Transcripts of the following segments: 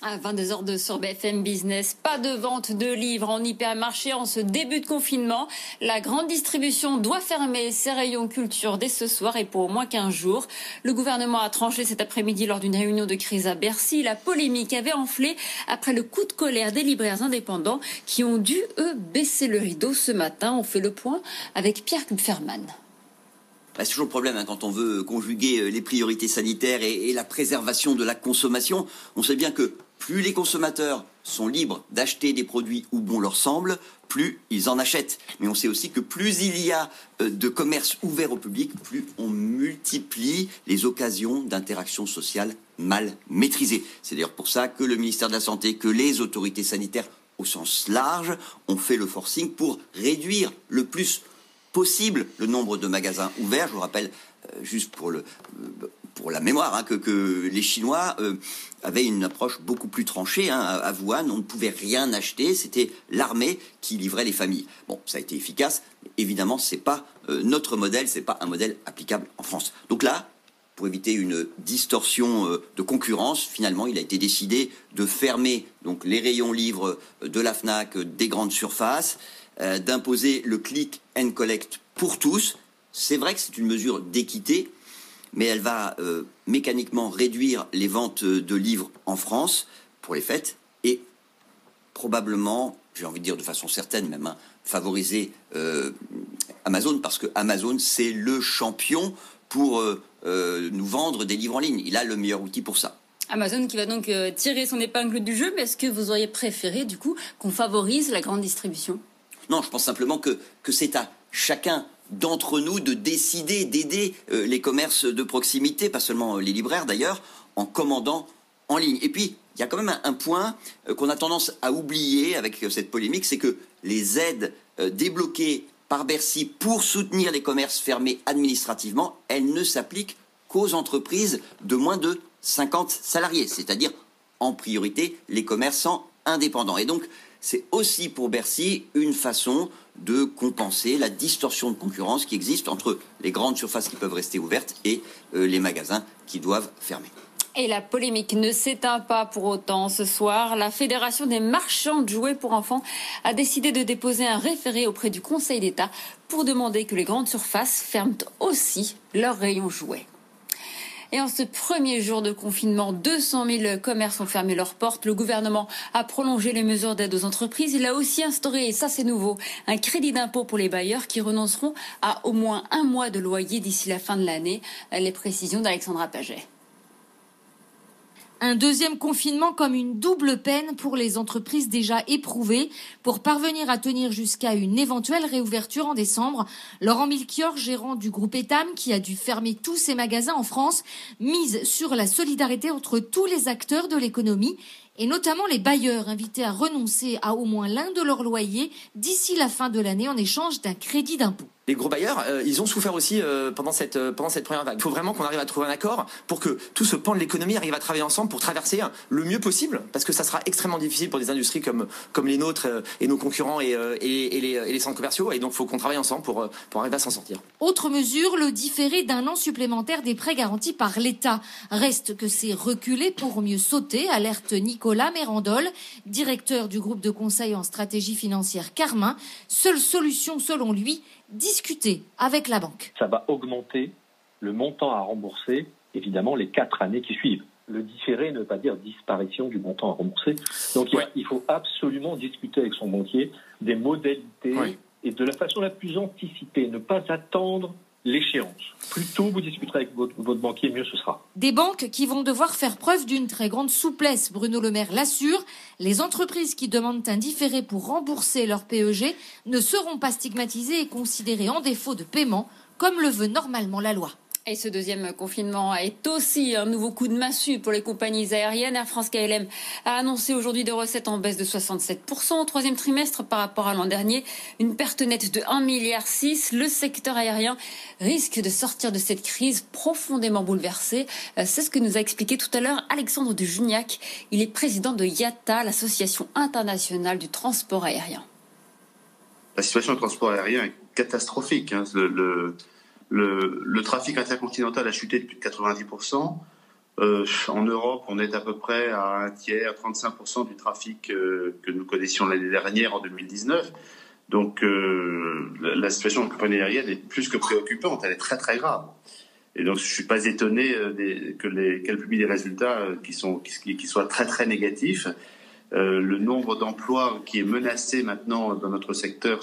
À 22h02 sur BFM Business, pas de vente de livres en hypermarché en ce début de confinement. La grande distribution doit fermer ses rayons culture dès ce soir et pour au moins 15 jours. Le gouvernement a tranché cet après-midi lors d'une réunion de crise à Bercy. La polémique avait enflé après le coup de colère des libraires indépendants qui ont dû, eux, baisser le rideau ce matin. On fait le point avec Pierre Kupferman. C'est toujours le problème hein, quand on veut conjuguer euh, les priorités sanitaires et la préservation de la consommation. On sait bien que plus les consommateurs sont libres d'acheter des produits où bon leur semble, plus ils en achètent. Mais on sait aussi que plus il y a euh, de commerce ouvert au public, plus on multiplie les occasions d'interaction sociale mal maîtrisées. C'est d'ailleurs pour ça que le ministère de la Santé, que les autorités sanitaires au sens large ont fait le forcing pour réduire le plus possible le nombre de magasins ouverts. Je vous rappelle, euh, juste pour le, pour la mémoire, hein, que, les Chinois euh, avaient une approche beaucoup plus tranchée. Hein, à Wuhan, on ne pouvait rien acheter, c'était l'armée qui livrait les familles. Bon, ça a été efficace. Mais évidemment, c'est pas euh, notre modèle, c'est pas un modèle applicable en France. Donc là, pour éviter une distorsion euh, de concurrence, finalement, il a été décidé de fermer donc les rayons livres de la Fnac, des grandes surfaces, d'imposer le click and collect pour tous. C'est vrai que c'est une mesure d'équité, mais elle va euh, mécaniquement réduire les ventes de livres en France pour les fêtes et probablement, j'ai envie de dire de façon certaine même, hein, favoriser euh, Amazon parce que Amazon c'est le champion pour euh, nous vendre des livres en ligne. Il a le meilleur outil pour ça. Amazon qui va donc tirer son épingle du jeu, mais est-ce que vous auriez préféré du coup qu'on favorise la grande distribution? Non, je pense simplement que, que c'est à chacun d'entre nous de décider d'aider euh, les commerces de proximité, pas seulement euh, les libraires d'ailleurs, en commandant en ligne. Et puis, il y a quand même un, point euh, qu'on a tendance à oublier avec cette polémique, c'est que les aides débloquées par Bercy pour soutenir les commerces fermés administrativement, elles ne s'appliquent qu'aux entreprises de moins de 50 salariés, c'est-à-dire en priorité les commerçants indépendants. Et donc, c'est aussi pour Bercy une façon de compenser la distorsion de concurrence qui existe entre les grandes surfaces qui peuvent rester ouvertes et euh, les magasins qui doivent fermer. Et la polémique ne s'éteint pas pour autant. Ce soir, la Fédération des marchands de jouets pour enfants a décidé de déposer un référé auprès du Conseil d'État pour demander que les grandes surfaces ferment aussi leurs rayons jouets. Et en ce premier jour de confinement, 200 000 commerces ont fermé leurs portes. Le gouvernement a prolongé les mesures d'aide aux entreprises. Il a aussi instauré, et ça c'est nouveau, un crédit d'impôt pour les bailleurs qui renonceront à au moins un mois de loyer d'ici la fin de l'année. Les précisions d'Alexandra Paget. Un deuxième confinement comme une double peine pour les entreprises déjà éprouvées. Pour parvenir à tenir jusqu'à une éventuelle réouverture en décembre, Laurent Milchior, gérant du groupe Etam, qui a dû fermer tous ses magasins en France, mise sur la solidarité entre tous les acteurs de l'économie et notamment les bailleurs invités à renoncer à au moins l'un de leurs loyers d'ici la fin de l'année en échange d'un crédit d'impôt. Les gros bailleurs, euh, ils ont souffert aussi euh, pendant, cette, euh, pendant cette première vague. Il faut vraiment qu'on arrive à trouver un accord pour que tout ce pan de l'économie arrive à travailler ensemble pour traverser le mieux possible, parce que ça sera extrêmement difficile pour des industries comme, comme les nôtres et nos concurrents et, et, et les, et les centres commerciaux. Et donc, il faut qu'on travaille ensemble pour, pour arriver à s'en sortir. Autre mesure, le différé d'un an supplémentaire des prêts garantis par l'État. Reste que c'est reculé pour mieux sauter, alerte Nicolas Mérandol, directeur du groupe de conseil en stratégie financière Carmin. Seule solution, selon lui, discuter avec la banque. Ça va augmenter le montant à rembourser, évidemment, les quatre années qui suivent. Le différé ne veut pas dire disparition du montant à rembourser. Donc il, Ouais. faut absolument discuter avec son banquier des modalités Ouais. et de la façon la plus anticipée, ne pas attendre l'échéance. Plus tôt vous discuterez avec votre, banquier, mieux ce sera. Des banques qui vont devoir faire preuve d'une très grande souplesse, Bruno Le Maire l'assure. Les entreprises qui demandent un différé pour rembourser leur PEG ne seront pas stigmatisées et considérées en défaut de paiement, comme le veut normalement la loi. Et ce deuxième confinement est aussi un nouveau coup de massue pour les compagnies aériennes. Air France KLM a annoncé aujourd'hui des recettes en baisse de 67% au troisième trimestre par rapport à l'an dernier. Une perte nette de 1,6 milliard. Le secteur aérien risque de sortir de cette crise profondément bouleversée. Euh, c'est ce que nous a expliqué tout à l'heure Alexandre de Juniac. Il est président de IATA, l'association internationale du transport aérien. La situation du transport aérien est catastrophique. Hein. Trafic intercontinental a chuté de plus de 90%. Euh, en Europe, on est à peu près à un tiers, 35% du trafic euh, que nous connaissions l'année dernière, en 2019. Donc euh, la, situation de compagnie aérienne est plus que préoccupante, elle est très très grave. Et donc je suis pas étonné qu'elle publie des résultats qui sont qui, qui soient très très négatifs. Euh, le nombre d'emplois qui est menacé maintenant dans notre secteur,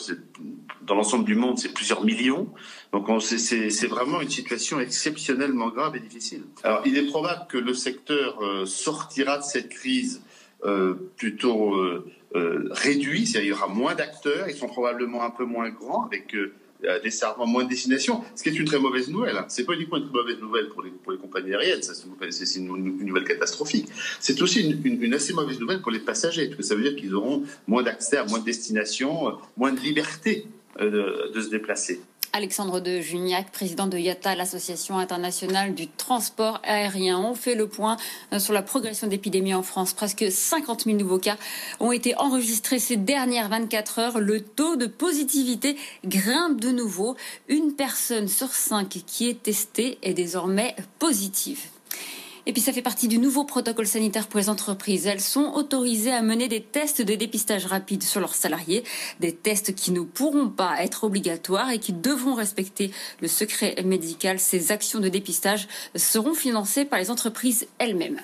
dans l'ensemble du monde, c'est plusieurs millions. Donc c'est vraiment une situation exceptionnellement grave et difficile. Alors il est probable que le secteur euh, sortira de cette crise euh, plutôt réduit, c'est-à-dire il y aura moins d'acteurs, ils sont probablement un peu moins grands, avec nécessairement moins de destinations, ce qui est une très mauvaise nouvelle. C'est pas uniquement une très mauvaise nouvelle pour les, compagnies aériennes, c'est une, nouvelle catastrophique. C'est aussi une, assez mauvaise nouvelle pour les passagers, parce que ça veut dire qu'ils auront moins d'accès à moins de destinations, euh, moins de liberté euh, de se déplacer. Alexandre de Juniac, président de IATA, l'Association internationale du transport aérien. On fait le point euh, sur la progression d'épidémie en France. Presque 50 000 nouveaux cas ont été enregistrés ces dernières 24 heures. Le taux de positivité grimpe de nouveau. Une personne sur cinq qui est testée est désormais positive. Et puis ça fait partie du nouveau protocole sanitaire pour les entreprises. Elles sont autorisées à mener des tests de dépistage rapide sur leurs salariés, des tests qui ne pourront pas être obligatoires et qui devront respecter le secret médical. Ces actions de dépistage seront financées par les entreprises elles-mêmes.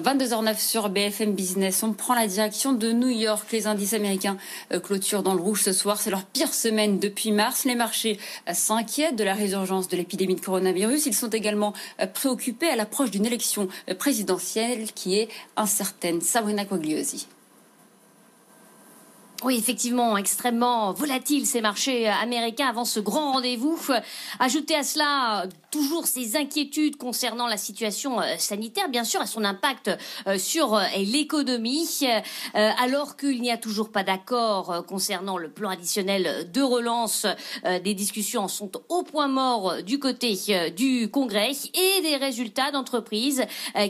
22h09 sur BFM Business. On prend la direction de New York. Les indices américains euh, clôturent dans le rouge ce soir. C'est leur pire semaine depuis mars. Les marchés euh, s'inquiètent de la résurgence de l'épidémie de coronavirus. Ils sont également euh, préoccupés à l'approche d'une élection présidentielle qui est incertaine. Sabrina Quagliosi. Oui, effectivement, extrêmement volatile ces marchés américains avant ce grand rendez-vous. Ajoutez à cela toujours ces inquiétudes concernant la situation euh, sanitaire, bien sûr, à son impact euh, sur euh, l'économie, alors qu'il n'y a toujours pas d'accord concernant le plan additionnel de relance. Des discussions sont au point mort du côté du Congrès et des résultats d'entreprises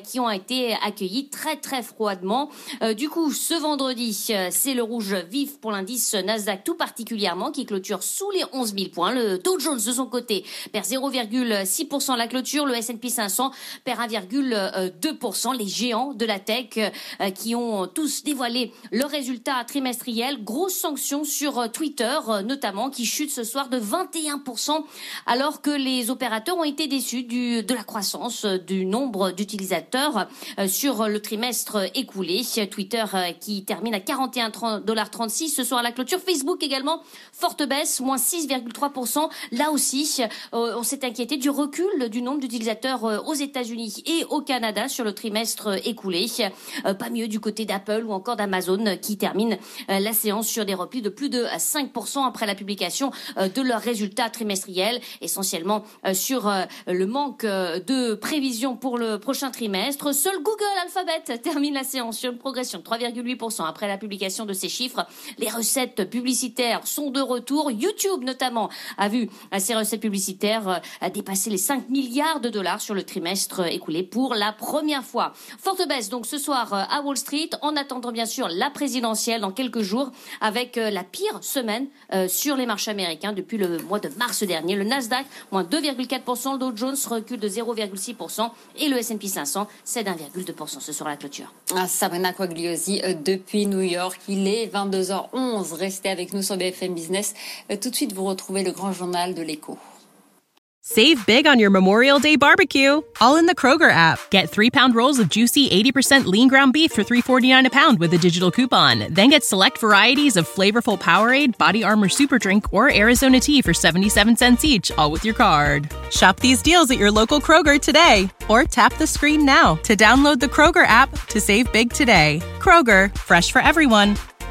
qui ont été accueillis très très froidement. Du coup, ce vendredi, c'est le rouge pour l'indice Nasdaq tout particulièrement qui clôture sous les 11 000 points. Le Dow Jones de son côté perd 0,6 6% la clôture. Le S&P 500 perd 1,2%. Les géants de la tech euh, qui ont tous dévoilé leurs résultats trimestriels. Grosse sanction sur euh, Twitter euh, notamment qui chute ce soir de 21% alors que les opérateurs ont été déçus du, de la croissance du nombre d'utilisateurs sur le trimestre écoulé. Twitter qui termine à 41,36$ ce soir à la clôture. Facebook également, forte baisse, moins 6,3%. Là aussi, on s'est inquiété du recul du nombre d'utilisateurs euh, aux États-Unis et au Canada sur le trimestre euh, écoulé. Euh, pas mieux du côté d'Apple ou encore d'Amazon qui termine la séance sur des replis de plus de 5% après la publication de leurs résultats trimestriels, essentiellement sur le manque de prévisions pour le prochain trimestre. Seul Google Alphabet termine la séance sur une progression de 3,8% après la publication de ces chiffres. Les recettes publicitaires sont de retour. YouTube notamment a vu ses recettes publicitaires dépasser les 5 milliards de dollars sur le trimestre écoulé pour la première fois. Forte baisse donc ce soir euh, à Wall Street en attendant bien sûr la présidentielle dans quelques jours avec euh, la pire semaine euh, sur les marchés américains depuis le mois de mars dernier. Le Nasdaq moins 2,4%, le Dow Jones recule de 0,6% et le S&P 500 cède 1,2% ce soir la clôture. Ah, Sabrina Quagliosi depuis New York, il est 22h11. Restez avec nous sur BFM Business. Euh, tout de suite, vous retrouvez le grand journal de l'écho. Save big on your Memorial Day barbecue, all in the Kroger app. Get three pound rolls of juicy 80% lean ground beef for $3.49 a pound with a digital coupon. Then get select varieties of flavorful Powerade, Body Armor Super Drink, or Arizona tea for 77 cents each, all with your card. Shop these deals at your local Kroger today, or tap the screen now to download the Kroger app to save big today. Kroger, fresh for everyone.